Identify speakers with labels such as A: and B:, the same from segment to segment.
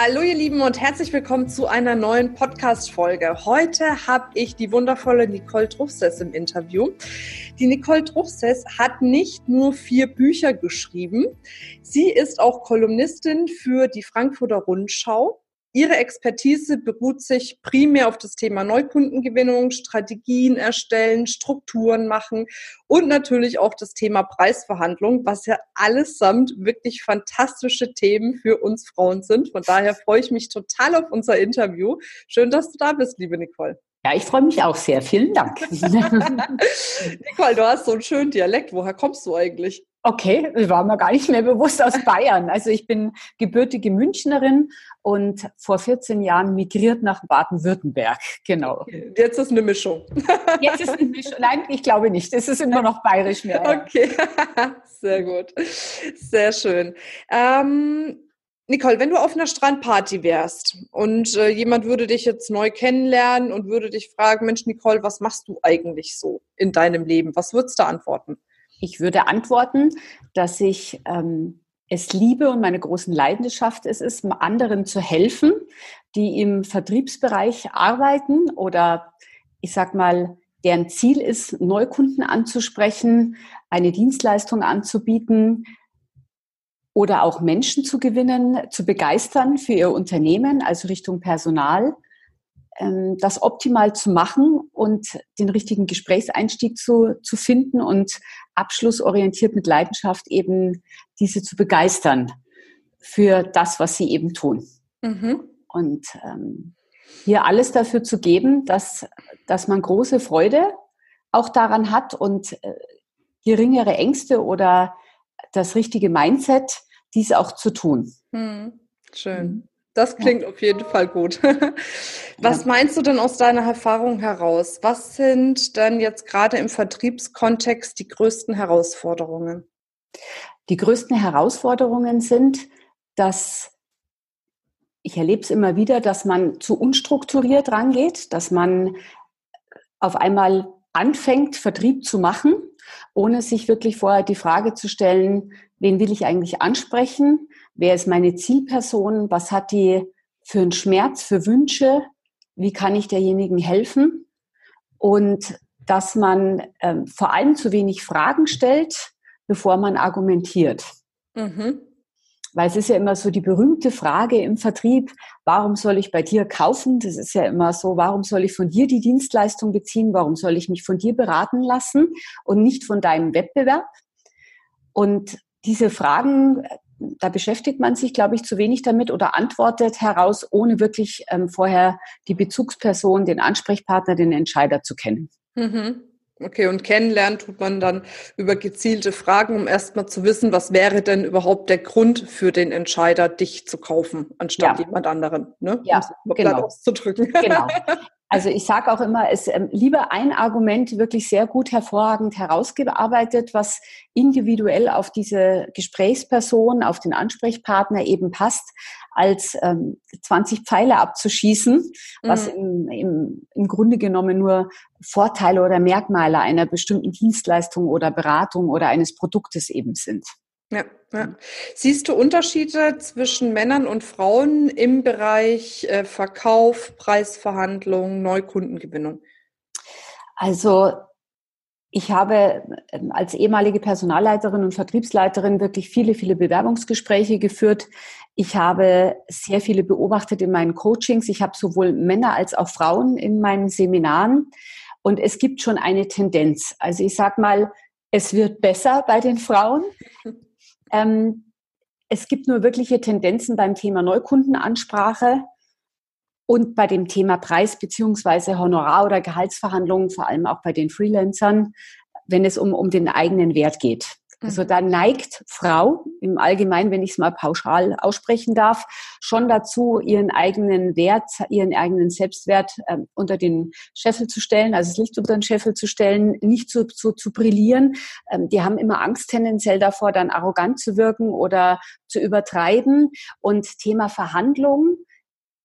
A: Hallo ihr Lieben und herzlich willkommen zu einer neuen Podcast-Folge. Heute habe ich die wundervolle Nicole Truchsess im Interview. Die Nicole Truchsess hat nicht nur vier Bücher geschrieben, sie ist auch Kolumnistin für die Frankfurter Rundschau Ihre Expertise beruht sich primär auf das Thema Neukundengewinnung, Strategien erstellen, Strukturen machen und natürlich auch das Thema Preisverhandlung, was ja allesamt wirklich fantastische Themen für uns Frauen sind. Von daher freue ich mich total auf unser Interview. Schön, dass du da bist, liebe Nicole.
B: Ja, ich freue mich auch sehr. Vielen Dank.
A: Nicole, du hast so einen schönen Dialekt. Woher kommst du eigentlich?
B: Okay, das war mir gar nicht mehr bewusst aus Bayern. Also ich bin gebürtige Münchnerin und vor 14 Jahren migriert nach Baden-Württemberg. Genau.
A: Jetzt ist eine Mischung.
B: Jetzt ist eine Mischung. Nein, ich glaube nicht. Es ist immer noch bayerisch mehr.
A: Okay, sehr gut. Sehr schön. Ähm, Nicole, wenn du auf einer Strandparty wärst und äh, jemand würde dich jetzt neu kennenlernen und würde dich fragen, Mensch, Nicole, was machst du eigentlich so in deinem Leben? Was würdest du antworten?
B: Ich würde antworten, dass ich ähm, es liebe und meine großen Leidenschaft es ist, anderen zu helfen, die im Vertriebsbereich arbeiten oder ich sag mal, deren Ziel ist, Neukunden anzusprechen, eine Dienstleistung anzubieten oder auch Menschen zu gewinnen, zu begeistern für ihr Unternehmen, also Richtung Personal das optimal zu machen und den richtigen Gesprächseinstieg zu, zu finden und abschlussorientiert mit Leidenschaft eben diese zu begeistern für das, was sie eben tun. Mhm. Und ähm, hier alles dafür zu geben, dass, dass man große Freude auch daran hat und äh, geringere Ängste oder das richtige Mindset, dies auch zu tun.
A: Mhm. Schön. Mhm. Das klingt ja. auf jeden Fall gut. Was meinst du denn aus deiner Erfahrung heraus? Was sind denn jetzt gerade im Vertriebskontext die größten Herausforderungen?
B: Die größten Herausforderungen sind, dass ich erlebe es immer wieder, dass man zu unstrukturiert rangeht, dass man auf einmal anfängt, Vertrieb zu machen, ohne sich wirklich vorher die Frage zu stellen, wen will ich eigentlich ansprechen? Wer ist meine Zielperson? Was hat die für einen Schmerz, für Wünsche? Wie kann ich derjenigen helfen? Und dass man ähm, vor allem zu wenig Fragen stellt, bevor man argumentiert. Mhm. Weil es ist ja immer so die berühmte Frage im Vertrieb, warum soll ich bei dir kaufen? Das ist ja immer so, warum soll ich von dir die Dienstleistung beziehen? Warum soll ich mich von dir beraten lassen und nicht von deinem Wettbewerb? Und diese Fragen da beschäftigt man sich, glaube ich, zu wenig damit oder antwortet heraus, ohne wirklich ähm, vorher die Bezugsperson, den Ansprechpartner, den Entscheider zu kennen.
A: Mhm. Okay, und kennenlernen tut man dann über gezielte Fragen, um erstmal zu wissen, was wäre denn überhaupt der Grund für den Entscheider, dich zu kaufen, anstatt ja. jemand anderen. Ne?
B: Ja, um genau. auszudrücken. Genau. Also ich sage auch immer, es ähm, lieber ein Argument wirklich sehr gut hervorragend herausgearbeitet, was individuell auf diese Gesprächsperson, auf den Ansprechpartner eben passt, als ähm, 20 Pfeile abzuschießen, was mhm. im, im, im Grunde genommen nur Vorteile oder Merkmale einer bestimmten Dienstleistung oder Beratung oder eines Produktes eben sind.
A: Ja, ja. Siehst du Unterschiede zwischen Männern und Frauen im Bereich äh, Verkauf, Preisverhandlungen, Neukundengewinnung?
B: Also ich habe ähm, als ehemalige Personalleiterin und Vertriebsleiterin wirklich viele, viele Bewerbungsgespräche geführt. Ich habe sehr viele beobachtet in meinen Coachings. Ich habe sowohl Männer als auch Frauen in meinen Seminaren. Und es gibt schon eine Tendenz. Also ich sage mal, es wird besser bei den Frauen. Ähm, es gibt nur wirkliche Tendenzen beim Thema Neukundenansprache und bei dem Thema Preis beziehungsweise Honorar- oder Gehaltsverhandlungen, vor allem auch bei den Freelancern, wenn es um, um den eigenen Wert geht. Also da neigt Frau im Allgemeinen, wenn ich es mal pauschal aussprechen darf, schon dazu, ihren eigenen Wert, ihren eigenen Selbstwert äh, unter den Scheffel zu stellen, also das Licht unter den Scheffel zu stellen, nicht zu, zu, zu brillieren. Ähm, die haben immer Angst tendenziell davor, dann arrogant zu wirken oder zu übertreiben. Und Thema Verhandlungen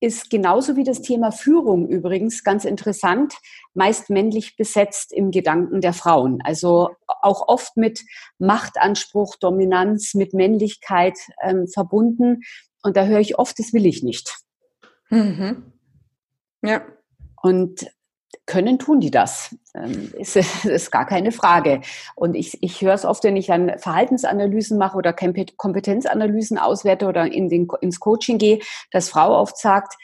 B: ist genauso wie das Thema Führung übrigens ganz interessant, meist männlich besetzt im Gedanken der Frauen. Also auch oft mit Machtanspruch, Dominanz, mit Männlichkeit ähm, verbunden. Und da höre ich oft, das will ich nicht. Mhm. Ja. Und können tun die das. Ähm, ist, ist gar keine Frage. Und ich, ich höre es oft, wenn ich dann Verhaltensanalysen mache oder Kompetenzanalysen auswerte oder in den, ins Coaching gehe, dass Frau oft sagt,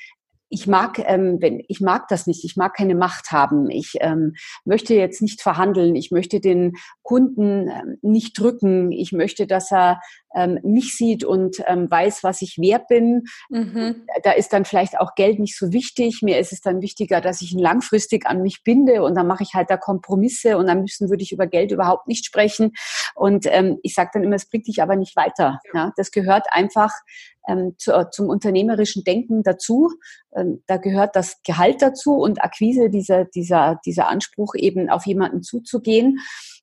B: ich mag, ähm, wenn ich mag das nicht. Ich mag keine Macht haben. Ich ähm, möchte jetzt nicht verhandeln. Ich möchte den Kunden ähm, nicht drücken. Ich möchte, dass er ähm, mich sieht und ähm, weiß, was ich wert bin. Mhm. Da ist dann vielleicht auch Geld nicht so wichtig. Mir ist es dann wichtiger, dass ich ihn langfristig an mich binde und dann mache ich halt da Kompromisse und dann müssen würde ich über Geld überhaupt nicht sprechen. Und ähm, ich sage dann immer, es bringt dich aber nicht weiter. Ja? Das gehört einfach ähm, zu, zum unternehmerischen Denken dazu. Ähm, da gehört das Gehalt dazu und Akquise, dieser, dieser, dieser Anspruch eben auf jemanden zuzugehen.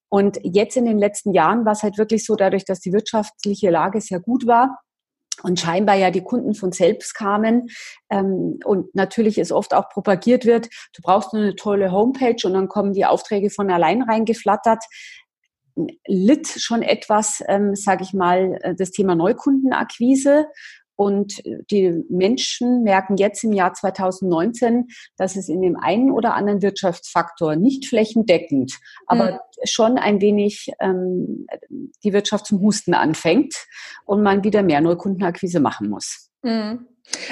B: Und jetzt in den letzten Jahren war es halt wirklich so, dadurch, dass die wirtschaftliche Lage sehr gut war, und scheinbar ja die Kunden von selbst kamen ähm, und natürlich es oft auch propagiert wird, du brauchst nur eine tolle Homepage und dann kommen die Aufträge von allein reingeflattert litt schon etwas, ähm, sage ich mal, äh, das Thema Neukundenakquise. Und die Menschen merken jetzt im Jahr 2019, dass es in dem einen oder anderen Wirtschaftsfaktor nicht flächendeckend, aber mhm. schon ein wenig ähm, die Wirtschaft zum Husten anfängt und man wieder mehr Neukundenakquise machen muss.
A: Mhm.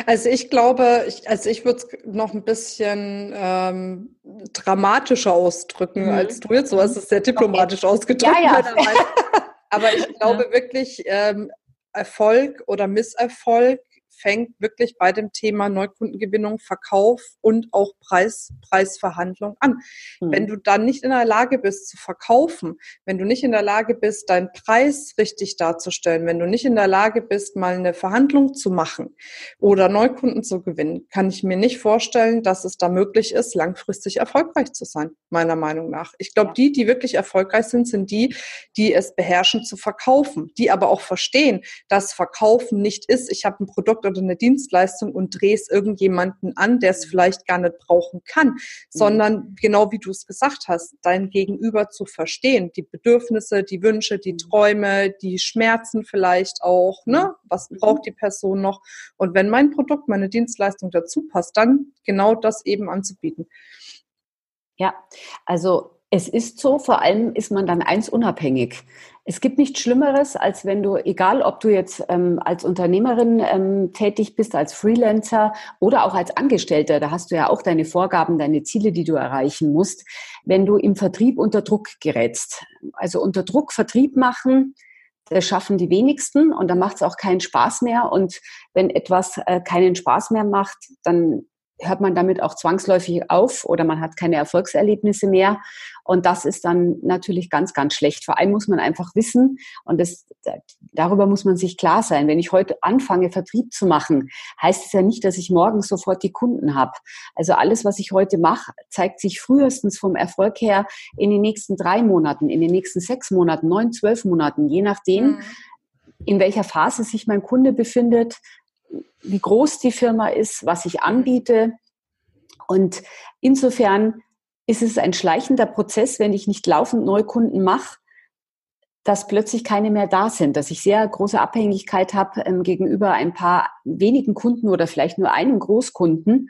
A: Also ich glaube, ich, also ich würde es noch ein bisschen ähm, dramatischer ausdrücken mhm. als du jetzt. Du hast es sehr diplomatisch okay. ausgedrückt. Ja, ja. Aber ich glaube wirklich, ähm, Erfolg oder Misserfolg fängt wirklich bei dem Thema Neukundengewinnung, Verkauf und auch Preis, Preisverhandlung an. Mhm. Wenn du dann nicht in der Lage bist zu verkaufen, wenn du nicht in der Lage bist, deinen Preis richtig darzustellen, wenn du nicht in der Lage bist, mal eine Verhandlung zu machen oder Neukunden zu gewinnen, kann ich mir nicht vorstellen, dass es da möglich ist, langfristig erfolgreich zu sein, meiner Meinung nach. Ich glaube, die, die wirklich erfolgreich sind, sind die, die es beherrschen zu verkaufen, die aber auch verstehen, dass Verkaufen nicht ist, ich habe ein Produkt oder eine Dienstleistung und drehst irgendjemanden an, der es mhm. vielleicht gar nicht brauchen kann, mhm. sondern genau wie du es gesagt hast, dein Gegenüber zu verstehen, die Bedürfnisse, die Wünsche, die mhm. Träume, die Schmerzen vielleicht auch, ne? Was braucht die Person noch? Und wenn mein Produkt, meine Dienstleistung dazu passt, dann genau das eben anzubieten.
B: Ja, also es ist so, vor allem ist man dann eins unabhängig. Es gibt nichts Schlimmeres, als wenn du, egal ob du jetzt ähm, als Unternehmerin ähm, tätig bist, als Freelancer oder auch als Angestellter, da hast du ja auch deine Vorgaben, deine Ziele, die du erreichen musst, wenn du im Vertrieb unter Druck gerätst. Also unter Druck Vertrieb machen, das schaffen die wenigsten und dann macht es auch keinen Spaß mehr. Und wenn etwas äh, keinen Spaß mehr macht, dann hört man damit auch zwangsläufig auf oder man hat keine Erfolgserlebnisse mehr. Und das ist dann natürlich ganz, ganz schlecht. Vor allem muss man einfach wissen, und das, darüber muss man sich klar sein, wenn ich heute anfange, Vertrieb zu machen, heißt es ja nicht, dass ich morgen sofort die Kunden habe. Also alles, was ich heute mache, zeigt sich frühestens vom Erfolg her in den nächsten drei Monaten, in den nächsten sechs Monaten, neun, zwölf Monaten, je nachdem, mhm. in welcher Phase sich mein Kunde befindet, wie groß die Firma ist, was ich anbiete. Und insofern ist es ein schleichender Prozess, wenn ich nicht laufend Neukunden mache, dass plötzlich keine mehr da sind, dass ich sehr große Abhängigkeit habe ähm, gegenüber ein paar wenigen Kunden oder vielleicht nur einem Großkunden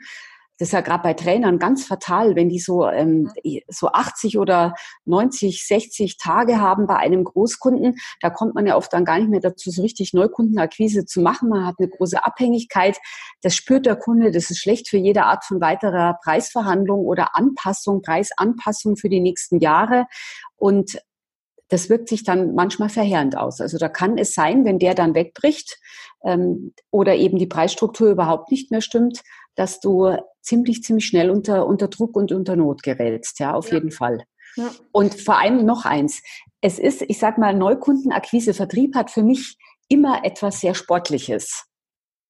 B: das ist ja gerade bei Trainern ganz fatal, wenn die so, ähm, mhm. so 80 oder 90, 60 Tage haben bei einem Großkunden. Da kommt man ja oft dann gar nicht mehr dazu, so richtig Neukundenakquise zu machen. Man hat eine große Abhängigkeit. Das spürt der Kunde. Das ist schlecht für jede Art von weiterer Preisverhandlung oder Anpassung, Preisanpassung für die nächsten Jahre. Und das wirkt sich dann manchmal verheerend aus. Also da kann es sein, wenn der dann wegbricht ähm, oder eben die Preisstruktur überhaupt nicht mehr stimmt, dass du ziemlich, ziemlich schnell unter, unter Druck und unter Not gerätst, ja, auf ja. jeden Fall. Ja. Und vor allem noch eins. es ist, ich sag mal, Neukundenakquise, Vertrieb hat für mich immer etwas sehr Sportliches.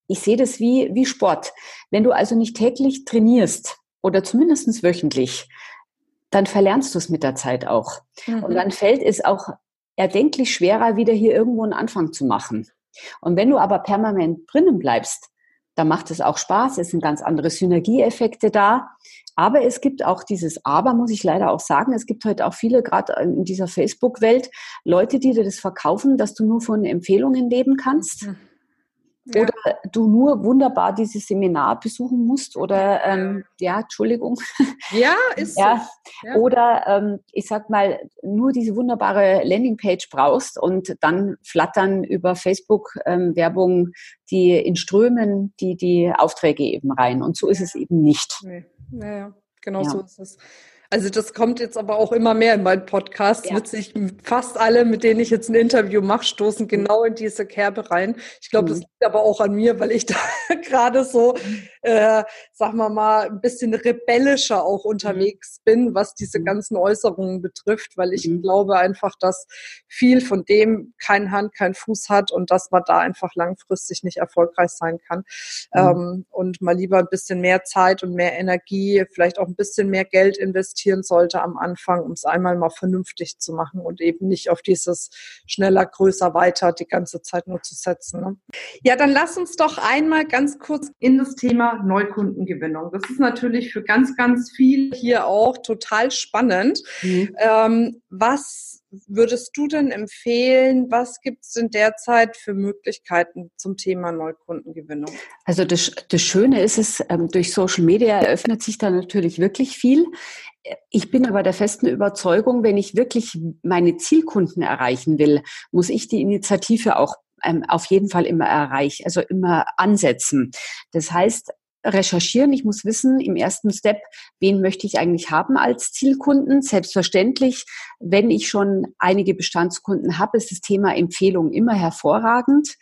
B: Ich sehe das wie, wie Sport. Wenn du also nicht täglich trainierst oder zumindest wöchentlich, dann verlernst du es mit der Zeit auch. Mhm. Und dann fällt es auch erdenklich schwerer, wieder hier irgendwo einen Anfang zu machen. Und wenn du aber permanent drinnen bleibst, dann macht es auch Spaß, es sind ganz andere Synergieeffekte da. Aber es gibt auch dieses Aber, muss ich leider auch sagen. Es gibt heute auch viele, gerade in dieser Facebook-Welt, Leute, die dir das verkaufen, dass du nur von Empfehlungen leben kannst. Mhm. Ja. Oder du nur wunderbar dieses Seminar besuchen musst oder ähm, ja, Entschuldigung.
A: Ja, ist
B: ja. So. ja. Oder ähm, ich sag mal, nur diese wunderbare Landingpage brauchst und dann flattern über Facebook ähm, Werbung die in Strömen die die Aufträge eben rein. Und so ist es eben nicht.
A: Nee. Naja, genau ja. so ist es. Also das kommt jetzt aber auch immer mehr in meinen Podcast. Ja. Witzig, fast alle, mit denen ich jetzt ein Interview mache, stoßen mhm. genau in diese Kerbe rein. Ich glaube, das mhm. liegt aber auch an mir, weil ich da gerade so, mhm. äh, sagen wir mal, ein bisschen rebellischer auch unterwegs bin, was diese ganzen Äußerungen betrifft, weil ich mhm. glaube einfach, dass viel von dem kein Hand, kein Fuß hat und dass man da einfach langfristig nicht erfolgreich sein kann. Mhm. Ähm, und mal lieber ein bisschen mehr Zeit und mehr Energie, vielleicht auch ein bisschen mehr Geld investieren investieren sollte am Anfang, um es einmal mal vernünftig zu machen und eben nicht auf dieses schneller, größer, weiter die ganze Zeit nur zu setzen. Ne? Ja, dann lass uns doch einmal ganz kurz in das Thema Neukundengewinnung. Das ist natürlich für ganz, ganz viele hier auch total spannend. Mhm. Ähm, was würdest du denn empfehlen? Was gibt es denn derzeit für Möglichkeiten zum Thema Neukundengewinnung?
B: Also das, das Schöne ist es, ähm, durch Social Media eröffnet sich da natürlich wirklich viel. Ich bin aber der festen Überzeugung, wenn ich wirklich meine Zielkunden erreichen will, muss ich die Initiative auch ähm, auf jeden Fall immer erreichen, also immer ansetzen. Das heißt, recherchieren. Ich muss wissen, im ersten Step, wen möchte ich eigentlich haben als Zielkunden? Selbstverständlich, wenn ich schon einige Bestandskunden habe, ist das Thema Empfehlung immer hervorragend.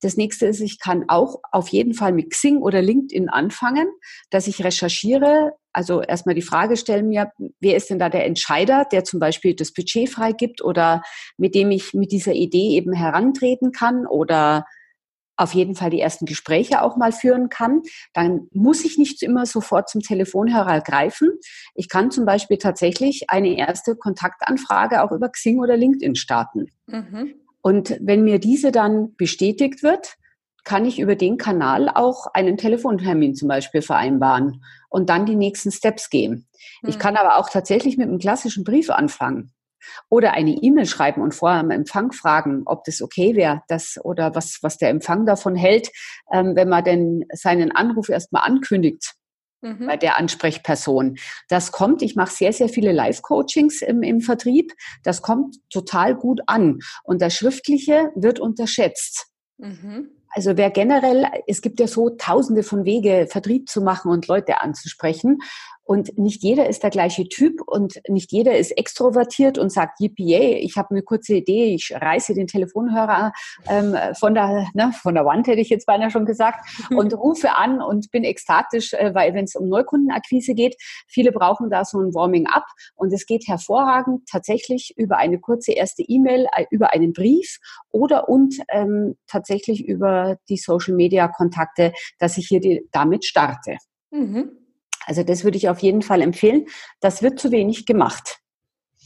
B: Das nächste ist, ich kann auch auf jeden Fall mit Xing oder LinkedIn anfangen, dass ich recherchiere. Also erstmal die Frage stellen mir, wer ist denn da der Entscheider, der zum Beispiel das Budget freigibt oder mit dem ich mit dieser Idee eben herantreten kann oder auf jeden Fall die ersten Gespräche auch mal führen kann, dann muss ich nicht immer sofort zum Telefonhörer greifen. Ich kann zum Beispiel tatsächlich eine erste Kontaktanfrage auch über Xing oder LinkedIn starten. Mhm. Und wenn mir diese dann bestätigt wird, kann ich über den Kanal auch einen Telefontermin zum Beispiel vereinbaren und dann die nächsten Steps gehen. Mhm. Ich kann aber auch tatsächlich mit einem klassischen Brief anfangen. Oder eine E-Mail schreiben und vorher am Empfang fragen, ob das okay wäre, das oder was, was der Empfang davon hält, ähm, wenn man denn seinen Anruf erstmal ankündigt. Mhm. bei der Ansprechperson. Das kommt, ich mache sehr, sehr viele Live-Coachings im, im Vertrieb. Das kommt total gut an. Und das Schriftliche wird unterschätzt. Mhm. Also wer generell, es gibt ja so tausende von Wege, Vertrieb zu machen und Leute anzusprechen. Und nicht jeder ist der gleiche Typ und nicht jeder ist extrovertiert und sagt, yippie, ich habe eine kurze Idee, ich reiße den Telefonhörer ähm, von, der, ne, von der Wand, hätte ich jetzt beinahe schon gesagt, und rufe an und bin ekstatisch, äh, weil wenn es um Neukundenakquise geht, viele brauchen da so ein Warming-up und es geht hervorragend tatsächlich über eine kurze erste E-Mail, äh, über einen Brief oder und ähm, tatsächlich über die Social-Media-Kontakte, dass ich hier die, damit starte. Mhm. Also das würde ich auf jeden Fall empfehlen. Das wird zu wenig gemacht.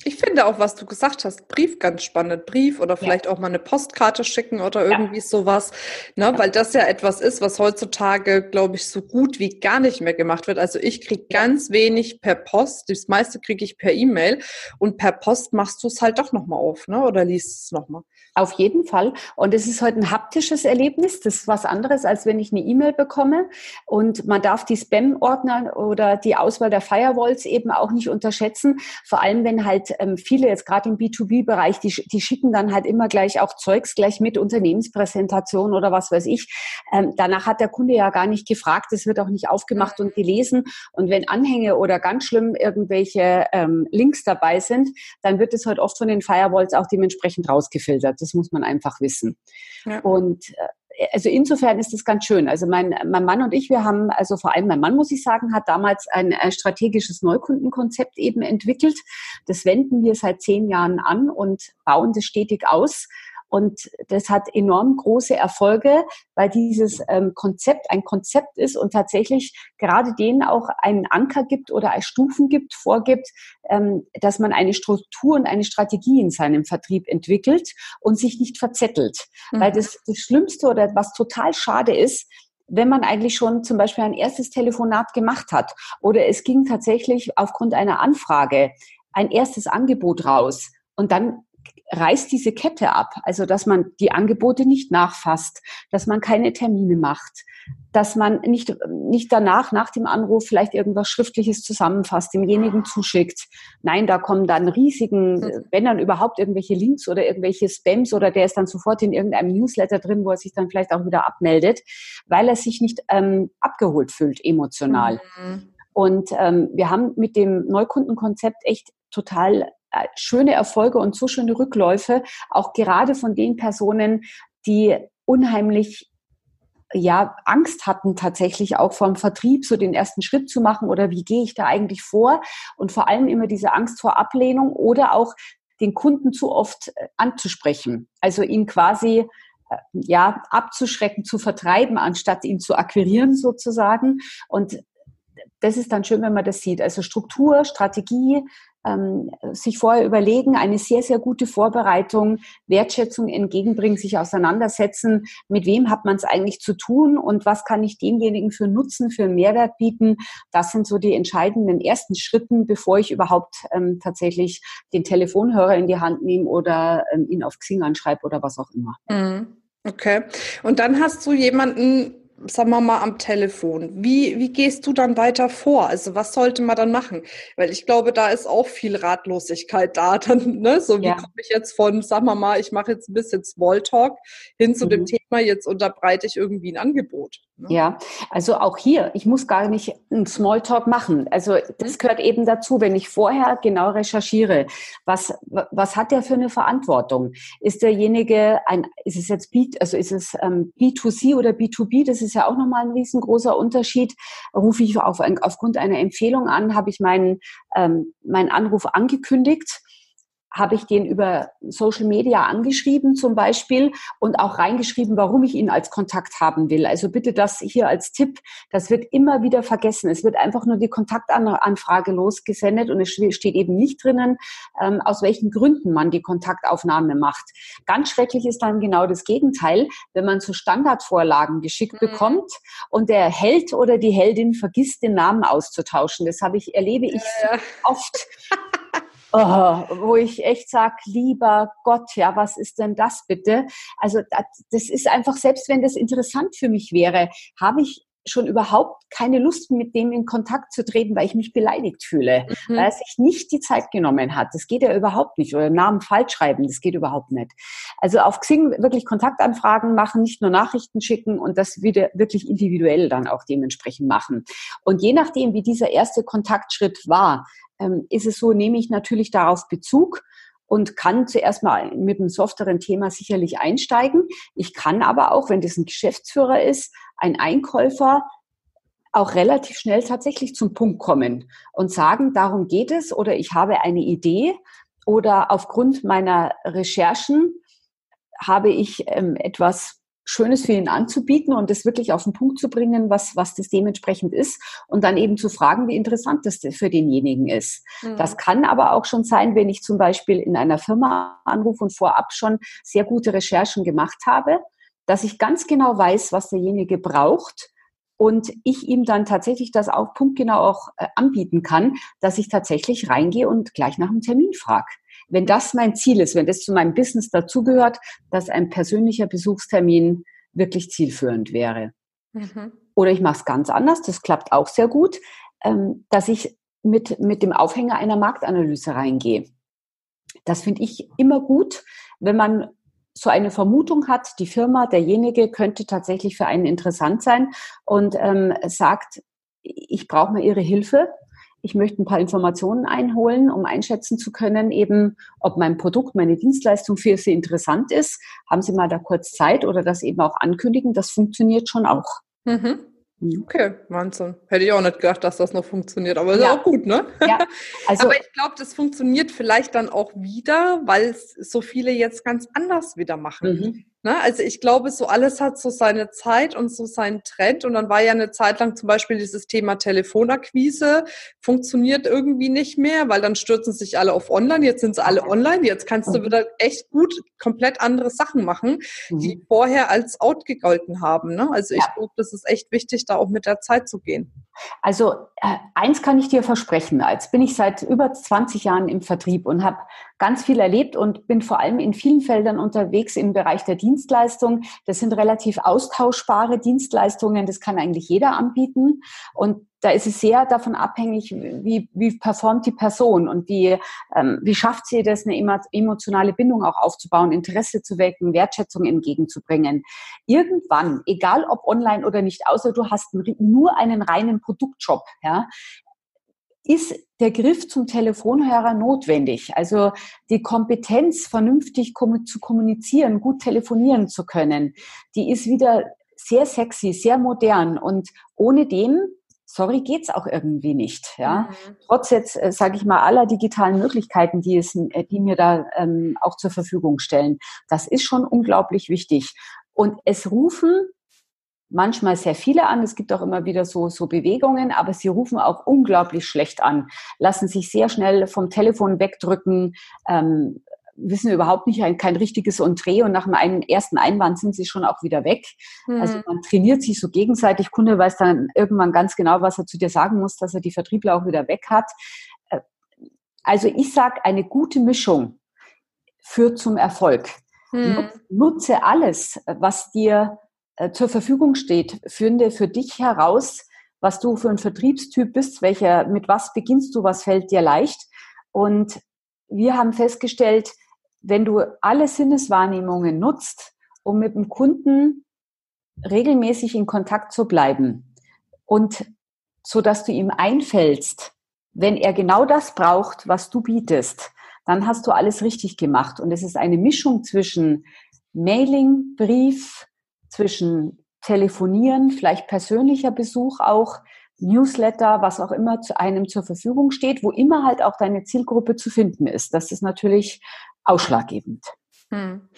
A: Ich finde auch, was du gesagt hast, Brief ganz spannend. Brief oder vielleicht ja. auch mal eine Postkarte schicken oder irgendwie ja. sowas. Ne? Ja. Weil das ja etwas ist, was heutzutage, glaube ich, so gut wie gar nicht mehr gemacht wird. Also ich kriege ganz wenig per Post. Das meiste kriege ich per E-Mail. Und per Post machst du es halt doch nochmal auf, ne? Oder liest es nochmal.
B: Auf jeden Fall. Und es ist heute ein haptisches Erlebnis. Das ist was anderes, als wenn ich eine E-Mail bekomme. Und man darf die Spam-Ordner oder die Auswahl der Firewalls eben auch nicht unterschätzen. Vor allem, wenn halt ähm, viele jetzt gerade im B2B-Bereich, die, die schicken dann halt immer gleich auch Zeugs gleich mit Unternehmenspräsentation oder was weiß ich. Ähm, danach hat der Kunde ja gar nicht gefragt. Es wird auch nicht aufgemacht und gelesen. Und wenn Anhänge oder ganz schlimm irgendwelche ähm, Links dabei sind, dann wird es halt oft von den Firewalls auch dementsprechend rausgefiltert. Das muss man einfach wissen. Ja. Und äh, also insofern ist es ganz schön. Also mein, mein Mann und ich, wir haben, also vor allem mein Mann, muss ich sagen, hat damals ein, ein strategisches Neukundenkonzept eben entwickelt. Das wenden wir seit zehn Jahren an und bauen das stetig aus. Und das hat enorm große Erfolge, weil dieses ähm, Konzept ein Konzept ist und tatsächlich gerade denen auch einen Anker gibt oder Stufen gibt, vorgibt, ähm, dass man eine Struktur und eine Strategie in seinem Vertrieb entwickelt und sich nicht verzettelt. Mhm. Weil das, das Schlimmste oder was total schade ist, wenn man eigentlich schon zum Beispiel ein erstes Telefonat gemacht hat oder es ging tatsächlich aufgrund einer Anfrage ein erstes Angebot raus und dann reißt diese Kette ab. Also, dass man die Angebote nicht nachfasst, dass man keine Termine macht, dass man nicht, nicht danach, nach dem Anruf vielleicht irgendwas Schriftliches zusammenfasst, demjenigen zuschickt. Nein, da kommen dann riesigen, hm. wenn dann überhaupt irgendwelche Links oder irgendwelche Spams oder der ist dann sofort in irgendeinem Newsletter drin, wo er sich dann vielleicht auch wieder abmeldet, weil er sich nicht ähm, abgeholt fühlt emotional. Mhm. Und ähm, wir haben mit dem Neukundenkonzept echt total schöne Erfolge und so schöne Rückläufe, auch gerade von den Personen, die unheimlich ja, Angst hatten tatsächlich auch vom Vertrieb, so den ersten Schritt zu machen oder wie gehe ich da eigentlich vor? Und vor allem immer diese Angst vor Ablehnung oder auch den Kunden zu oft äh, anzusprechen. Also ihn quasi äh, ja, abzuschrecken, zu vertreiben, anstatt ihn zu akquirieren sozusagen. Und das ist dann schön, wenn man das sieht. Also Struktur, Strategie, ähm, sich vorher überlegen, eine sehr, sehr gute Vorbereitung, Wertschätzung entgegenbringen, sich auseinandersetzen, mit wem hat man es eigentlich zu tun und was kann ich demjenigen für Nutzen, für Mehrwert bieten. Das sind so die entscheidenden ersten Schritten, bevor ich überhaupt ähm, tatsächlich den Telefonhörer in die Hand nehme oder ähm, ihn auf Xing anschreibe oder was auch immer.
A: Mhm. Okay. Und dann hast du jemanden sagen wir mal, am Telefon. Wie, wie gehst du dann weiter vor? Also was sollte man dann machen? Weil ich glaube, da ist auch viel Ratlosigkeit da. Dann, ne? So wie ja. komme ich jetzt von, sagen wir mal, ich mache jetzt ein bisschen Smalltalk hin zu mhm. dem Thema, jetzt unterbreite ich irgendwie ein Angebot.
B: Ne? Ja, also auch hier, ich muss gar nicht ein Smalltalk machen. Also das mhm. gehört eben dazu, wenn ich vorher genau recherchiere, was, was hat der für eine Verantwortung? Ist derjenige ein, ist es jetzt B, also ist es ähm, B2C oder B2B? Das ist ja auch nochmal ein riesengroßer Unterschied. Rufe ich auf, aufgrund einer Empfehlung an, habe ich meinen, ähm, meinen Anruf angekündigt habe ich den über Social Media angeschrieben zum Beispiel und auch reingeschrieben, warum ich ihn als Kontakt haben will. Also bitte das hier als Tipp. Das wird immer wieder vergessen. Es wird einfach nur die Kontaktanfrage losgesendet und es steht eben nicht drinnen, ähm, aus welchen Gründen man die Kontaktaufnahme macht. Ganz schrecklich ist dann genau das Gegenteil, wenn man so Standardvorlagen geschickt mhm. bekommt und der Held oder die Heldin vergisst, den Namen auszutauschen. Das habe ich, erlebe ich ja. oft. oh, wo ich echt sage, lieber Gott, ja, was ist denn das bitte? Also das ist einfach, selbst wenn das interessant für mich wäre, habe ich schon überhaupt keine Lust, mit dem in Kontakt zu treten, weil ich mich beleidigt fühle, mhm. weil er sich nicht die Zeit genommen hat. Das geht ja überhaupt nicht. Oder Namen falsch schreiben, das geht überhaupt nicht. Also auf Xing wirklich Kontaktanfragen machen, nicht nur Nachrichten schicken und das wieder wirklich individuell dann auch dementsprechend machen. Und je nachdem, wie dieser erste Kontaktschritt war, ähm, ist es so, nehme ich natürlich darauf Bezug und kann zuerst mal mit einem softeren Thema sicherlich einsteigen. Ich kann aber auch, wenn das ein Geschäftsführer ist, ein Einkäufer, auch relativ schnell tatsächlich zum Punkt kommen und sagen, darum geht es oder ich habe eine Idee oder aufgrund meiner Recherchen habe ich ähm, etwas Schönes für ihn anzubieten und das wirklich auf den Punkt zu bringen, was, was das dementsprechend ist und dann eben zu fragen, wie interessant das für denjenigen ist. Mhm. Das kann aber auch schon sein, wenn ich zum Beispiel in einer Firma anrufe und vorab schon sehr gute Recherchen gemacht habe, dass ich ganz genau weiß, was derjenige braucht und ich ihm dann tatsächlich das auch punktgenau auch äh, anbieten kann, dass ich tatsächlich reingehe und gleich nach einem Termin frage. Wenn das mein Ziel ist, wenn das zu meinem Business dazugehört, dass ein persönlicher Besuchstermin wirklich zielführend wäre. Mhm. Oder ich mache es ganz anders, das klappt auch sehr gut, ähm, dass ich mit, mit dem Aufhänger einer Marktanalyse reingehe. Das finde ich immer gut, wenn man so eine Vermutung hat, die Firma, derjenige könnte tatsächlich für einen interessant sein und ähm, sagt, ich brauche mal Ihre Hilfe ich möchte ein paar Informationen einholen, um einschätzen zu können, eben, ob mein Produkt, meine Dienstleistung für Sie interessant ist. Haben Sie mal da kurz Zeit oder das eben auch ankündigen? Das funktioniert schon auch.
A: Mhm. Mhm. Okay, Wahnsinn. Hätte ich auch nicht gedacht, dass das noch funktioniert, aber ist ja. auch gut, ne? Ja, also, aber ich glaube, das funktioniert vielleicht dann auch wieder, weil es so viele jetzt ganz anders wieder machen. Mhm. Ne? Also ich glaube, so alles hat so seine Zeit und so seinen Trend. Und dann war ja eine Zeit lang zum Beispiel dieses Thema Telefonakquise, funktioniert irgendwie nicht mehr, weil dann stürzen sich alle auf Online. Jetzt sind sie alle online. Jetzt kannst du mhm. wieder echt gut komplett andere Sachen machen, die mhm. vorher als out gegolten haben. Ne? Also ich ja. glaube, das ist echt wichtig, da auch mit der Zeit zu gehen.
B: Also äh, eins kann ich dir versprechen. Als bin ich seit über 20 Jahren im Vertrieb und habe ganz viel erlebt und bin vor allem in vielen Feldern unterwegs im Bereich der Dienstleistung. Das sind relativ austauschbare Dienstleistungen. Das kann eigentlich jeder anbieten. Und da ist es sehr davon abhängig, wie, wie performt die Person und wie, ähm, wie schafft sie das, eine emotionale Bindung auch aufzubauen, Interesse zu wecken, Wertschätzung entgegenzubringen. Irgendwann, egal ob online oder nicht, außer du hast nur einen reinen Produktjob, ja, ist der Griff zum Telefonhörer notwendig. Also die Kompetenz, vernünftig zu kommunizieren, gut telefonieren zu können, die ist wieder sehr sexy, sehr modern und ohne den sorry, geht's auch irgendwie nicht. Ja, mhm. trotz jetzt äh, sage ich mal aller digitalen Möglichkeiten, die es, äh, die mir da ähm, auch zur Verfügung stellen. Das ist schon unglaublich wichtig. Und es rufen manchmal sehr viele an. Es gibt auch immer wieder so, so Bewegungen, aber sie rufen auch unglaublich schlecht an, lassen sich sehr schnell vom Telefon wegdrücken, ähm, wissen überhaupt nicht ein, kein richtiges Entree und nach dem ersten Einwand sind sie schon auch wieder weg. Mhm. Also man trainiert sich so gegenseitig. Kunde weiß dann irgendwann ganz genau, was er zu dir sagen muss, dass er die Vertriebler auch wieder weg hat. Äh, also ich sage, eine gute Mischung führt zum Erfolg. Mhm. Nutze alles, was dir zur Verfügung steht. Finde für dich heraus, was du für ein Vertriebstyp bist, welcher, mit was beginnst du, was fällt dir leicht. Und wir haben festgestellt, wenn du alle Sinneswahrnehmungen nutzt, um mit dem Kunden regelmäßig in Kontakt zu bleiben und so dass du ihm einfällst, wenn er genau das braucht, was du bietest, dann hast du alles richtig gemacht. Und es ist eine Mischung zwischen Mailing, Brief, zwischen Telefonieren, vielleicht persönlicher Besuch auch, Newsletter, was auch immer zu einem zur Verfügung steht, wo immer halt auch deine Zielgruppe zu finden ist. Das ist natürlich ausschlaggebend. Hm.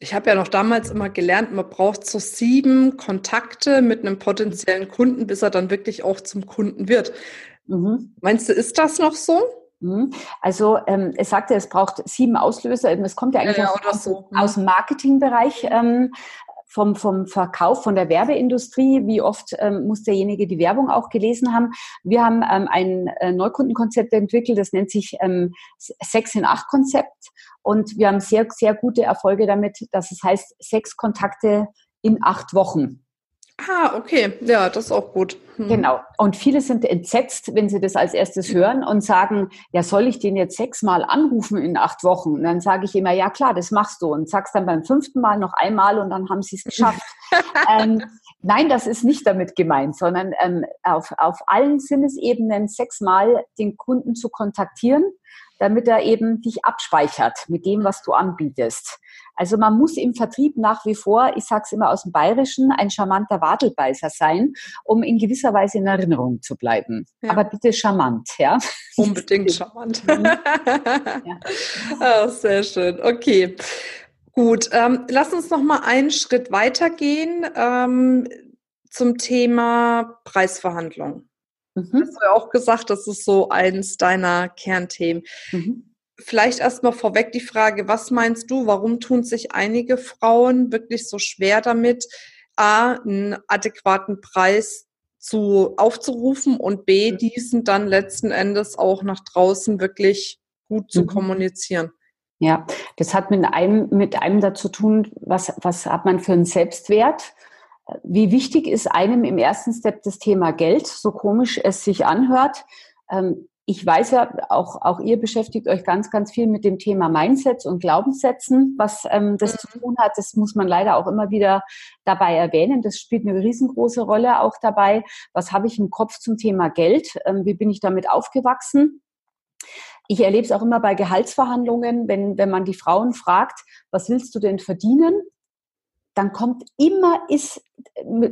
A: Ich habe ja noch damals immer gelernt, man braucht so sieben Kontakte mit einem potenziellen Kunden, bis er dann wirklich auch zum Kunden wird. Mhm. Meinst du, ist das noch so?
B: Mhm. Also ähm, es sagte, es braucht sieben Auslöser. Es kommt ja eigentlich ja, ja, aus, so. aus, dem Marketingbereich. Ähm, vom, vom Verkauf, von der Werbeindustrie. Wie oft ähm, muss derjenige die Werbung auch gelesen haben? Wir haben ähm, ein äh, Neukundenkonzept entwickelt, das nennt sich ähm, 6 in 8 Konzept. Und wir haben sehr, sehr gute Erfolge damit, dass es heißt, sechs Kontakte in acht Wochen.
A: Ah, okay. Ja, das ist auch gut.
B: Hm. Genau. Und viele sind entsetzt, wenn sie das als erstes hören und sagen, ja, soll ich den jetzt sechsmal anrufen in acht Wochen? Und dann sage ich immer, ja klar, das machst du. Und sagst dann beim fünften Mal noch einmal und dann haben sie es geschafft. ähm, nein, das ist nicht damit gemeint, sondern ähm, auf, auf allen Sinnesebenen sechsmal den Kunden zu kontaktieren damit er eben dich abspeichert mit dem, was du anbietest. Also man muss im Vertrieb nach wie vor, ich sage es immer aus dem Bayerischen, ein charmanter Wadelbeißer sein, um in gewisser Weise in Erinnerung zu bleiben. Ja. Aber bitte charmant, ja.
A: Unbedingt charmant. Mhm. ja. oh, sehr schön. Okay. Gut, ähm, lass uns noch mal einen Schritt weitergehen ähm, zum Thema Preisverhandlung. Mhm. Hast du ja auch gesagt, das ist so eins deiner Kernthemen. Mhm. Vielleicht erstmal vorweg die Frage, was meinst du, warum tun sich einige Frauen wirklich so schwer damit, A, einen adäquaten Preis zu aufzurufen und B, diesen dann letzten Endes auch nach draußen wirklich gut zu mhm. kommunizieren?
B: Ja, das hat mit einem, mit einem dazu tun, was, was hat man für einen Selbstwert? Wie wichtig ist einem im ersten Step das Thema Geld, so komisch es sich anhört? Ähm, ich weiß ja, auch, auch ihr beschäftigt euch ganz, ganz viel mit dem Thema Mindsets und Glaubenssätzen, was ähm, das mhm. zu tun hat. Das muss man leider auch immer wieder dabei erwähnen. Das spielt eine riesengroße Rolle auch dabei. Was habe ich im Kopf zum Thema Geld? Ähm, wie bin ich damit aufgewachsen? Ich erlebe es auch immer bei Gehaltsverhandlungen, wenn, wenn man die Frauen fragt, was willst du denn verdienen? Dann kommt immer, ist,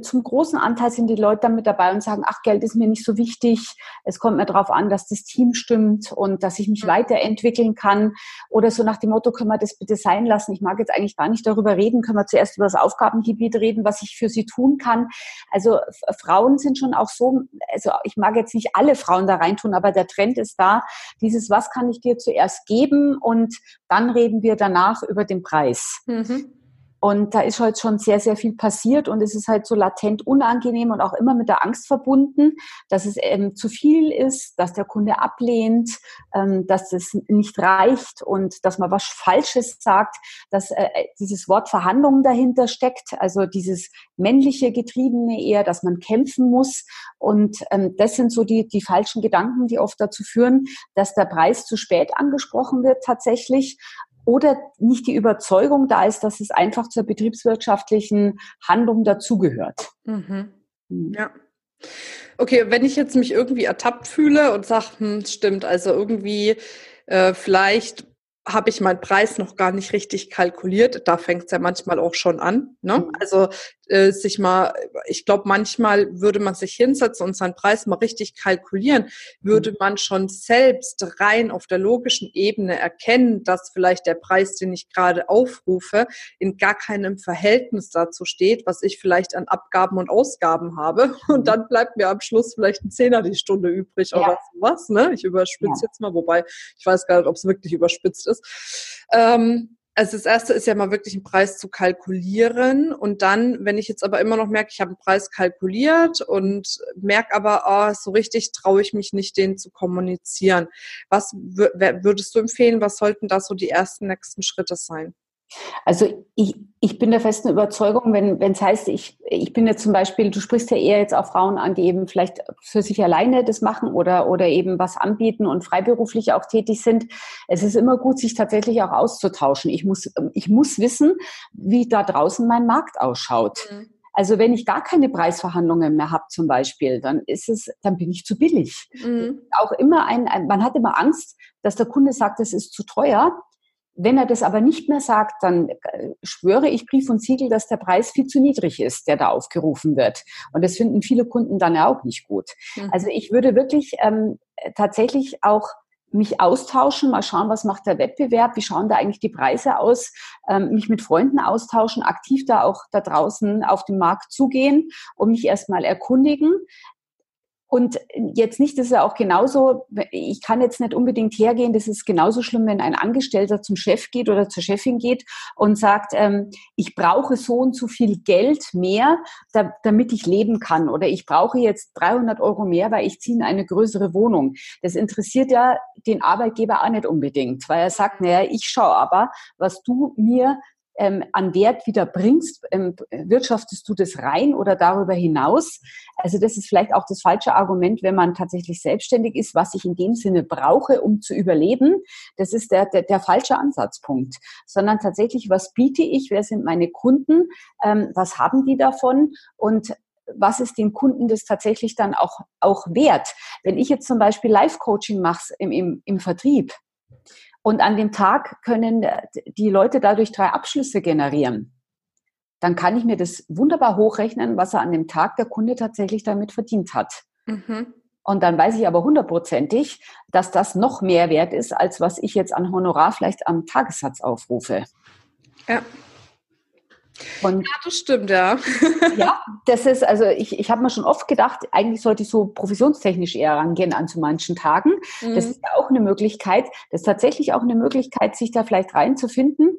B: zum großen Anteil sind die Leute dann mit dabei und sagen, ach, Geld ist mir nicht so wichtig. Es kommt mir darauf an, dass das Team stimmt und dass ich mich mhm. weiterentwickeln kann. Oder so nach dem Motto, können wir das bitte sein lassen? Ich mag jetzt eigentlich gar nicht darüber reden. Können wir zuerst über das Aufgabengebiet reden, was ich für sie tun kann? Also Frauen sind schon auch so, also ich mag jetzt nicht alle Frauen da reintun, aber der Trend ist da, dieses, was kann ich dir zuerst geben? Und dann reden wir danach über den Preis. Mhm. Und da ist halt schon sehr, sehr viel passiert und es ist halt so latent unangenehm und auch immer mit der Angst verbunden, dass es eben zu viel ist, dass der Kunde ablehnt, ähm, dass es nicht reicht und dass man was Falsches sagt, dass äh, dieses Wort Verhandlungen dahinter steckt, also dieses männliche Getriebene eher, dass man kämpfen muss. Und ähm, das sind so die, die falschen Gedanken, die oft dazu führen, dass der Preis zu spät angesprochen wird tatsächlich oder nicht die Überzeugung da ist, dass es einfach zur betriebswirtschaftlichen Handlung dazugehört.
A: Mhm. Mhm. Ja. Okay, wenn ich jetzt mich irgendwie ertappt fühle und sage, hm, stimmt, also irgendwie äh, vielleicht habe ich meinen Preis noch gar nicht richtig kalkuliert. Da fängt es ja manchmal auch schon an. Ne? Mhm. Also äh, sich mal, ich glaube, manchmal würde man sich hinsetzen und seinen Preis mal richtig kalkulieren, würde mhm. man schon selbst rein auf der logischen Ebene erkennen, dass vielleicht der Preis, den ich gerade aufrufe, in gar keinem Verhältnis dazu steht, was ich vielleicht an Abgaben und Ausgaben habe. Und dann bleibt mir am Schluss vielleicht ein Zehner die Stunde übrig ja. oder sowas. Ne? Ich überspitze ja. jetzt mal, wobei ich weiß gar nicht, ob es wirklich überspitzt ist. Ähm, also das erste ist ja mal wirklich einen Preis zu kalkulieren und dann, wenn ich jetzt aber immer noch merke, ich habe einen Preis kalkuliert und merke aber, oh, so richtig traue ich mich nicht, den zu kommunizieren. Was würdest du empfehlen? Was sollten da so die ersten nächsten Schritte sein?
B: Also ich, ich bin der festen Überzeugung, wenn es heißt, ich, ich bin jetzt zum Beispiel, du sprichst ja eher jetzt auch Frauen an, die eben vielleicht für sich alleine das machen oder, oder eben was anbieten und freiberuflich auch tätig sind. Es ist immer gut, sich tatsächlich auch auszutauschen. Ich muss, ich muss wissen, wie da draußen mein Markt ausschaut. Mhm. Also wenn ich gar keine Preisverhandlungen mehr habe zum Beispiel, dann ist es, dann bin ich zu billig. Mhm. Auch immer ein, ein, man hat immer Angst, dass der Kunde sagt, es ist zu teuer. Wenn er das aber nicht mehr sagt, dann äh, schwöre ich Brief und Siegel, dass der Preis viel zu niedrig ist, der da aufgerufen wird. Und das finden viele Kunden dann ja auch nicht gut. Mhm. Also ich würde wirklich ähm, tatsächlich auch mich austauschen, mal schauen, was macht der Wettbewerb, wie schauen da eigentlich die Preise aus, ähm, mich mit Freunden austauschen, aktiv da auch da draußen auf den Markt zugehen und mich erstmal erkundigen. Und jetzt nicht, das ist ja auch genauso, ich kann jetzt nicht unbedingt hergehen, das ist genauso schlimm, wenn ein Angestellter zum Chef geht oder zur Chefin geht und sagt, ähm, ich brauche so und so viel Geld mehr, da, damit ich leben kann. Oder ich brauche jetzt 300 Euro mehr, weil ich ziehe in eine größere Wohnung. Das interessiert ja den Arbeitgeber auch nicht unbedingt, weil er sagt, naja, ich schaue aber, was du mir ähm, an Wert wieder bringst, ähm, wirtschaftest du das rein oder darüber hinaus? Also das ist vielleicht auch das falsche Argument, wenn man tatsächlich selbstständig ist, was ich in dem Sinne brauche, um zu überleben. Das ist der, der, der falsche Ansatzpunkt, sondern tatsächlich, was biete ich, wer sind meine Kunden, ähm, was haben die davon und was ist dem Kunden das tatsächlich dann auch, auch wert? Wenn ich jetzt zum Beispiel Live-Coaching mache im, im, im Vertrieb, und an dem Tag können die Leute dadurch drei Abschlüsse generieren. Dann kann ich mir das wunderbar hochrechnen, was er an dem Tag der Kunde tatsächlich damit verdient hat. Mhm. Und dann weiß ich aber hundertprozentig, dass das noch mehr wert ist, als was ich jetzt an Honorar vielleicht am Tagessatz aufrufe.
A: Ja. Und ja, das stimmt, ja.
B: ja, das ist, also ich, ich habe mir schon oft gedacht, eigentlich sollte ich so provisionstechnisch eher rangehen an zu manchen Tagen. Mhm. Das ist ja auch eine Möglichkeit. Das ist tatsächlich auch eine Möglichkeit, sich da vielleicht reinzufinden.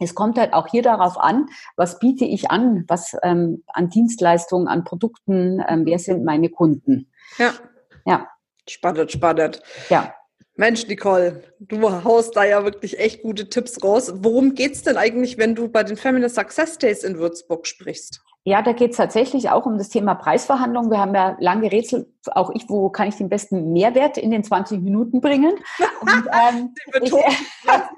B: Es kommt halt auch hier darauf an, was biete ich an, was ähm, an Dienstleistungen, an Produkten, ähm, wer sind meine Kunden.
A: Ja. Ja. Spannend, spannend. Ja. Mensch, Nicole, du haust da ja wirklich echt gute Tipps raus. Worum geht's denn eigentlich, wenn du bei den Feminist Success Days in Würzburg sprichst?
B: Ja, da geht es tatsächlich auch um das Thema Preisverhandlungen. Wir haben ja lange gerätselt, auch ich, wo kann ich den besten Mehrwert in den 20 Minuten bringen? Und, ähm, ich,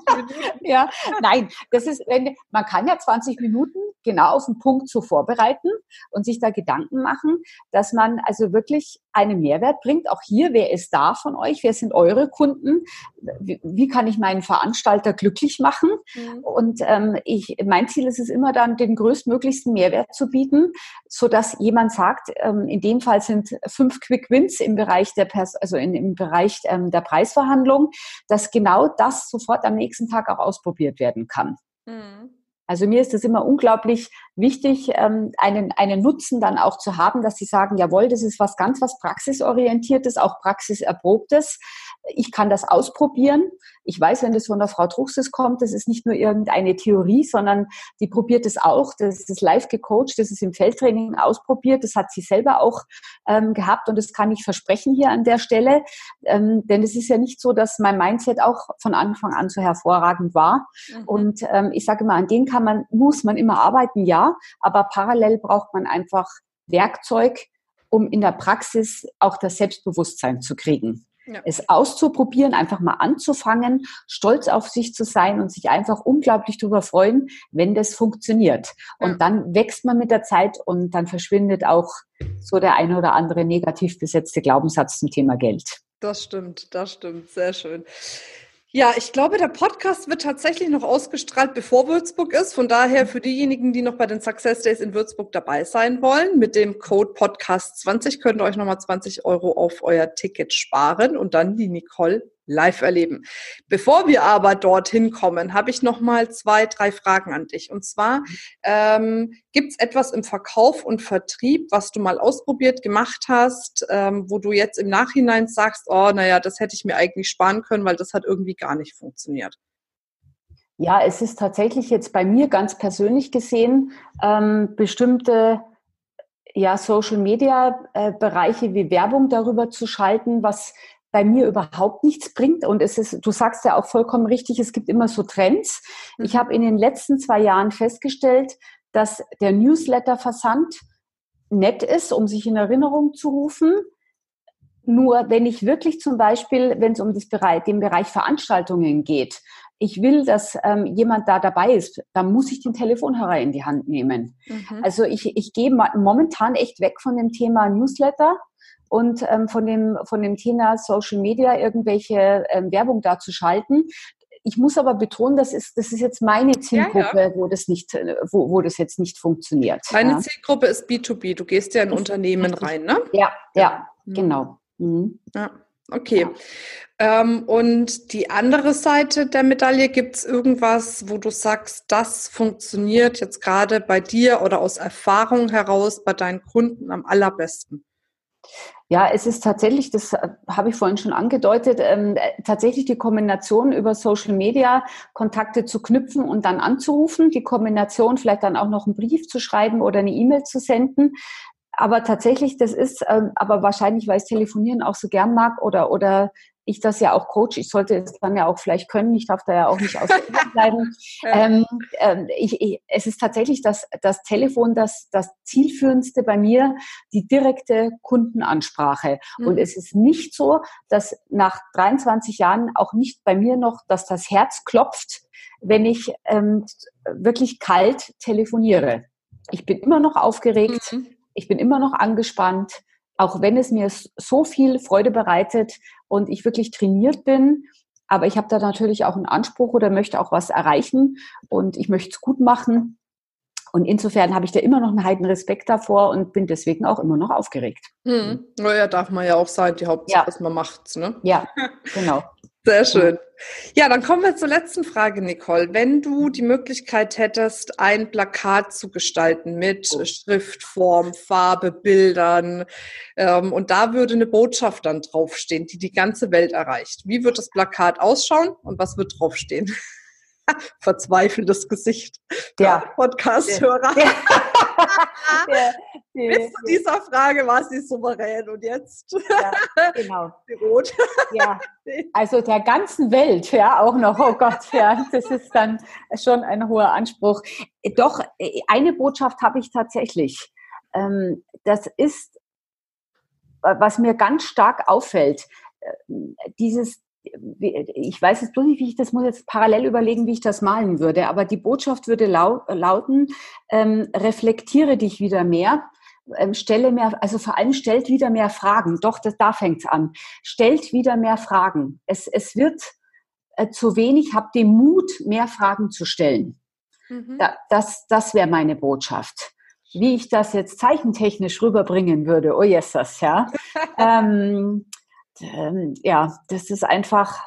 B: ja, nein, das ist, wenn, man kann ja 20 Minuten genau auf den Punkt so vorbereiten und sich da Gedanken machen, dass man also wirklich einen Mehrwert bringt. Auch hier, wer ist da von euch? Wer sind eure Kunden? Wie, wie kann ich meinen Veranstalter glücklich machen? Mhm. Und ähm, ich, mein Ziel ist es immer dann, den größtmöglichsten Mehrwert zu bieten, so dass jemand sagt, ähm, in dem Fall sind fünf Quick Wins im Bereich der Pers also in, im Bereich ähm, der Preisverhandlung, dass genau das sofort am nächsten Tag auch ausprobiert werden kann. Mhm. Also mir ist es immer unglaublich wichtig, ähm, einen, einen Nutzen dann auch zu haben, dass sie sagen, jawohl, das ist was ganz was praxisorientiertes, auch praxiserprobtes. Ich kann das ausprobieren. Ich weiß, wenn das von der Frau Truchses kommt, das ist nicht nur irgendeine Theorie, sondern die probiert es auch. Das ist live gecoacht, das ist im Feldtraining ausprobiert. Das hat sie selber auch ähm, gehabt und das kann ich versprechen hier an der Stelle. Ähm, denn es ist ja nicht so, dass mein Mindset auch von Anfang an so hervorragend war. Mhm. Und ähm, ich sage immer, an den kann man, muss man immer arbeiten, ja, aber parallel braucht man einfach Werkzeug, um in der Praxis auch das Selbstbewusstsein zu kriegen. Ja. Es auszuprobieren, einfach mal anzufangen, stolz auf sich zu sein und sich einfach unglaublich darüber freuen, wenn das funktioniert. Und ja. dann wächst man mit der Zeit und dann verschwindet auch so der eine oder andere negativ besetzte Glaubenssatz zum Thema Geld.
A: Das stimmt, das stimmt, sehr schön. Ja, ich glaube, der Podcast wird tatsächlich noch ausgestrahlt, bevor Würzburg ist. Von daher für diejenigen, die noch bei den Success Days in Würzburg dabei sein wollen, mit dem Code Podcast 20 könnt ihr euch nochmal 20 Euro auf euer Ticket sparen und dann die Nicole live erleben. Bevor wir aber dorthin kommen, habe ich noch mal zwei, drei Fragen an dich. Und zwar ähm, gibt es etwas im Verkauf und Vertrieb, was du mal ausprobiert gemacht hast, ähm, wo du jetzt im Nachhinein sagst, oh, naja, das hätte ich mir eigentlich sparen können, weil das hat irgendwie gar nicht funktioniert.
B: Ja, es ist tatsächlich jetzt bei mir ganz persönlich gesehen ähm, bestimmte ja, Social Media äh, Bereiche wie Werbung darüber zu schalten, was bei mir überhaupt nichts bringt. Und es ist, du sagst ja auch vollkommen richtig, es gibt immer so Trends. Ich mhm. habe in den letzten zwei Jahren festgestellt, dass der Newsletter-Versand nett ist, um sich in Erinnerung zu rufen. Nur wenn ich wirklich zum Beispiel, wenn es um das Bereich, den Bereich Veranstaltungen geht, ich will, dass ähm, jemand da dabei ist, dann muss ich den Telefonhörer in die Hand nehmen. Mhm. Also ich, ich gehe momentan echt weg von dem Thema Newsletter und ähm, von, dem, von dem Thema Social Media irgendwelche ähm, Werbung da zu schalten. Ich muss aber betonen, das ist, das ist jetzt meine Zielgruppe, ja, ja. wo das nicht, wo, wo das jetzt nicht funktioniert.
A: Deine ja. Zielgruppe ist B2B. Du gehst ja in ist Unternehmen rein, ne?
B: Ja, ja, mhm. genau.
A: Mhm. Ja. Okay. Ähm, und die andere Seite der Medaille, gibt es irgendwas, wo du sagst, das funktioniert jetzt gerade bei dir oder aus Erfahrung heraus bei deinen Kunden am allerbesten?
B: Ja, es ist tatsächlich, das äh, habe ich vorhin schon angedeutet, ähm, äh, tatsächlich die Kombination über Social Media Kontakte zu knüpfen und dann anzurufen, die Kombination vielleicht dann auch noch einen Brief zu schreiben oder eine E-Mail zu senden. Aber tatsächlich, das ist, ähm, aber wahrscheinlich, weil ich Telefonieren auch so gern mag oder, oder ich das ja auch coach, ich sollte es dann ja auch vielleicht können, ich darf da ja auch nicht außer bleiben. ähm, ähm, ich, ich, es ist tatsächlich das, das Telefon das, das zielführendste bei mir, die direkte Kundenansprache. Mhm. Und es ist nicht so, dass nach 23 Jahren auch nicht bei mir noch, dass das Herz klopft, wenn ich ähm, wirklich kalt telefoniere. Ich bin immer noch aufgeregt, mhm. ich bin immer noch angespannt auch wenn es mir so viel Freude bereitet und ich wirklich trainiert bin. Aber ich habe da natürlich auch einen Anspruch oder möchte auch was erreichen und ich möchte es gut machen. Und insofern habe ich da immer noch einen heiden Respekt davor und bin deswegen auch immer noch aufgeregt.
A: Hm. Naja, darf man ja auch sein. Die Hauptsache ja. ist, man macht's, ne?
B: Ja, genau.
A: Sehr schön. Ja, dann kommen wir zur letzten Frage, Nicole. Wenn du die Möglichkeit hättest, ein Plakat zu gestalten mit oh. Schriftform, Farbe, Bildern, ähm, und da würde eine Botschaft dann draufstehen, die die ganze Welt erreicht. Wie wird das Plakat ausschauen und was wird draufstehen? Verzweifeltes Gesicht.
B: Ja.
A: Podcast-Hörer. Ja. die, Bis zu dieser Frage war sie souverän und jetzt
B: ja, genau.
A: Rot.
B: Ja, also der ganzen Welt, ja, auch noch, oh Gott, ja, das ist dann schon ein hoher Anspruch. Doch, eine Botschaft habe ich tatsächlich. Ähm, das ist, was mir ganz stark auffällt, äh, dieses ich weiß jetzt bloß nicht, wie ich das muss jetzt parallel überlegen, wie ich das malen würde, aber die Botschaft würde lau lauten, ähm, reflektiere dich wieder mehr, ähm, stelle mehr, also vor allem stellt wieder mehr Fragen. Doch, das, da fängt's an. Stellt wieder mehr Fragen. Es, es wird äh, zu wenig, habt den Mut, mehr Fragen zu stellen. Mhm. Da, das das wäre meine Botschaft. Wie ich das jetzt zeichentechnisch rüberbringen würde, oh yes, das, ja. ähm, ähm, ja, das ist einfach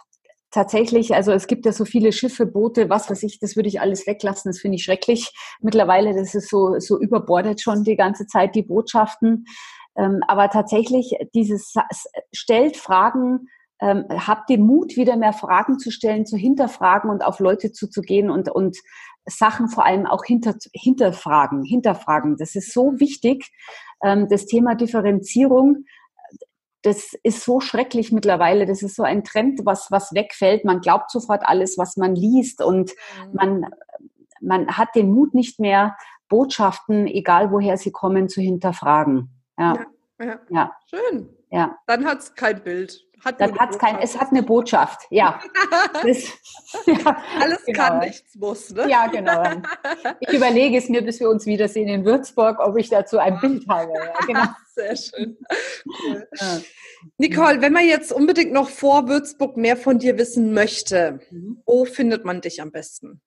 B: tatsächlich, also es gibt ja so viele Schiffe, Boote, was weiß ich, das würde ich alles weglassen, das finde ich schrecklich. Mittlerweile, das ist so, so überbordet schon die ganze Zeit, die Botschaften. Ähm, aber tatsächlich, dieses stellt Fragen, ähm, habt den Mut, wieder mehr Fragen zu stellen, zu hinterfragen und auf Leute zuzugehen und, und Sachen vor allem auch hinter, hinterfragen, hinterfragen. Das ist so wichtig. Ähm, das Thema Differenzierung, das ist so schrecklich mittlerweile. Das ist so ein Trend, was, was wegfällt. Man glaubt sofort alles, was man liest und mhm. man, man hat den Mut nicht mehr, Botschaften, egal woher sie kommen, zu hinterfragen.
A: Ja. ja, ja. ja. Schön. Ja. Dann hat es kein Bild.
B: Hat dann hat es kein, es hat eine Botschaft, ja. das,
A: ja Alles genau. kann, nichts muss, ne?
B: Ja, genau. Ich überlege es mir, bis wir uns wiedersehen in Würzburg, ob ich dazu ein Bild habe. Ja,
A: genau. Sehr schön. Cool. Ja. Nicole, wenn man jetzt unbedingt noch vor Würzburg mehr von dir wissen möchte, mhm. wo findet man dich am besten?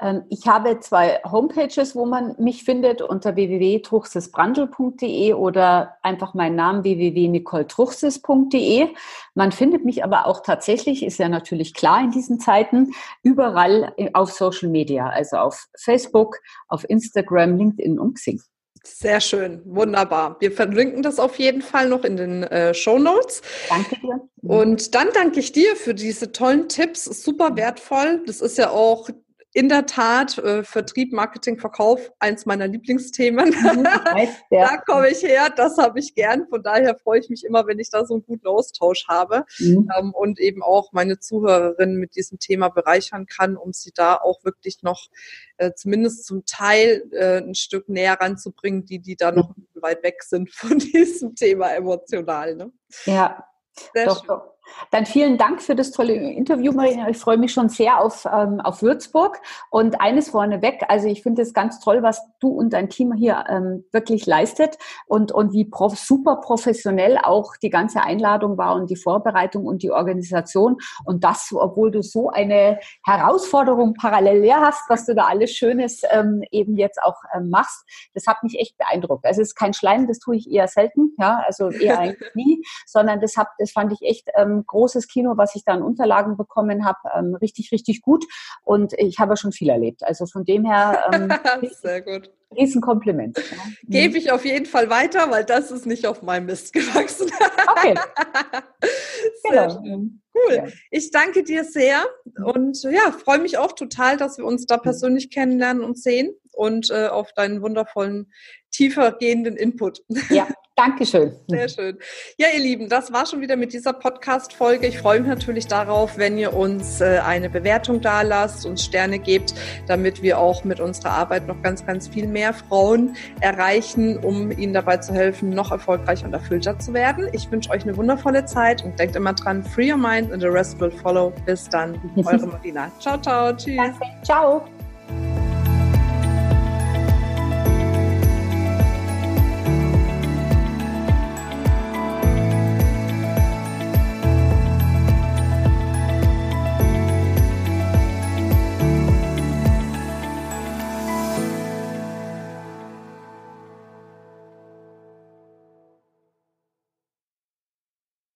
B: Ähm, ich habe zwei Homepages, wo man mich findet, unter www.truchsesbrandl.de oder einfach meinen Namen www.nicoletruchses.de. Man findet mich aber auch tatsächlich, ist ja natürlich klar in diesen Zeiten, überall auf Social Media, also auf Facebook, auf Instagram, LinkedIn und Xing.
A: Sehr schön, wunderbar. Wir verlinken das auf jeden Fall noch in den äh, Show Notes.
B: Danke dir.
A: Und dann danke ich dir für diese tollen Tipps. Super wertvoll. Das ist ja auch in der Tat äh, Vertrieb, Marketing, Verkauf, eins meiner Lieblingsthemen. Mhm, da komme ich her, das habe ich gern. Von daher freue ich mich immer, wenn ich da so einen guten Austausch habe mhm. ähm, und eben auch meine Zuhörerinnen mit diesem Thema bereichern kann, um sie da auch wirklich noch äh, zumindest zum Teil äh, ein Stück näher ranzubringen, die, die da noch mhm. weit weg sind von diesem Thema emotional. Ne?
B: Ja, Sehr doch, schön. Doch. Dann vielen Dank für das tolle Interview, Marina. Ich freue mich schon sehr auf, ähm, auf Würzburg. Und eines vorneweg, also ich finde es ganz toll, was du und dein Team hier ähm, wirklich leistet und, und wie prof super professionell auch die ganze Einladung war und die Vorbereitung und die Organisation. Und das, obwohl du so eine Herausforderung parallel leer hast, was du da alles Schönes ähm, eben jetzt auch ähm, machst. Das hat mich echt beeindruckt. Also es ist kein Schleim, das tue ich eher selten, ja, also eher eigentlich nie, sondern das, hab, das fand ich echt ähm, großes Kino, was ich da an Unterlagen bekommen habe, ähm, richtig, richtig gut. Und ich habe schon viel erlebt. Also von dem her ähm,
A: sehr gut.
B: Riesenkompliment. Ja.
A: Gebe ich auf jeden Fall weiter, weil das ist nicht auf meinem Mist gewachsen. Okay. sehr genau. schön. Cool. Ich danke dir sehr und ja, freue mich auch total, dass wir uns da persönlich kennenlernen und sehen und äh, auf deinen wundervollen, tiefer gehenden Input.
B: Ja, Dankeschön.
A: Sehr schön. Ja, ihr Lieben, das war schon wieder mit dieser Podcast-Folge. Ich freue mich natürlich darauf, wenn ihr uns äh, eine Bewertung da lasst, uns Sterne gebt, damit wir auch mit unserer Arbeit noch ganz, ganz viel mehr Frauen erreichen, um ihnen dabei zu helfen, noch erfolgreicher und erfüllter zu werden. Ich wünsche euch eine wundervolle Zeit und denkt immer dran, free your mind and the rest will follow. Bis dann, eure Marina. Ciao, ciao. Tschüss. Danke.
B: Ciao.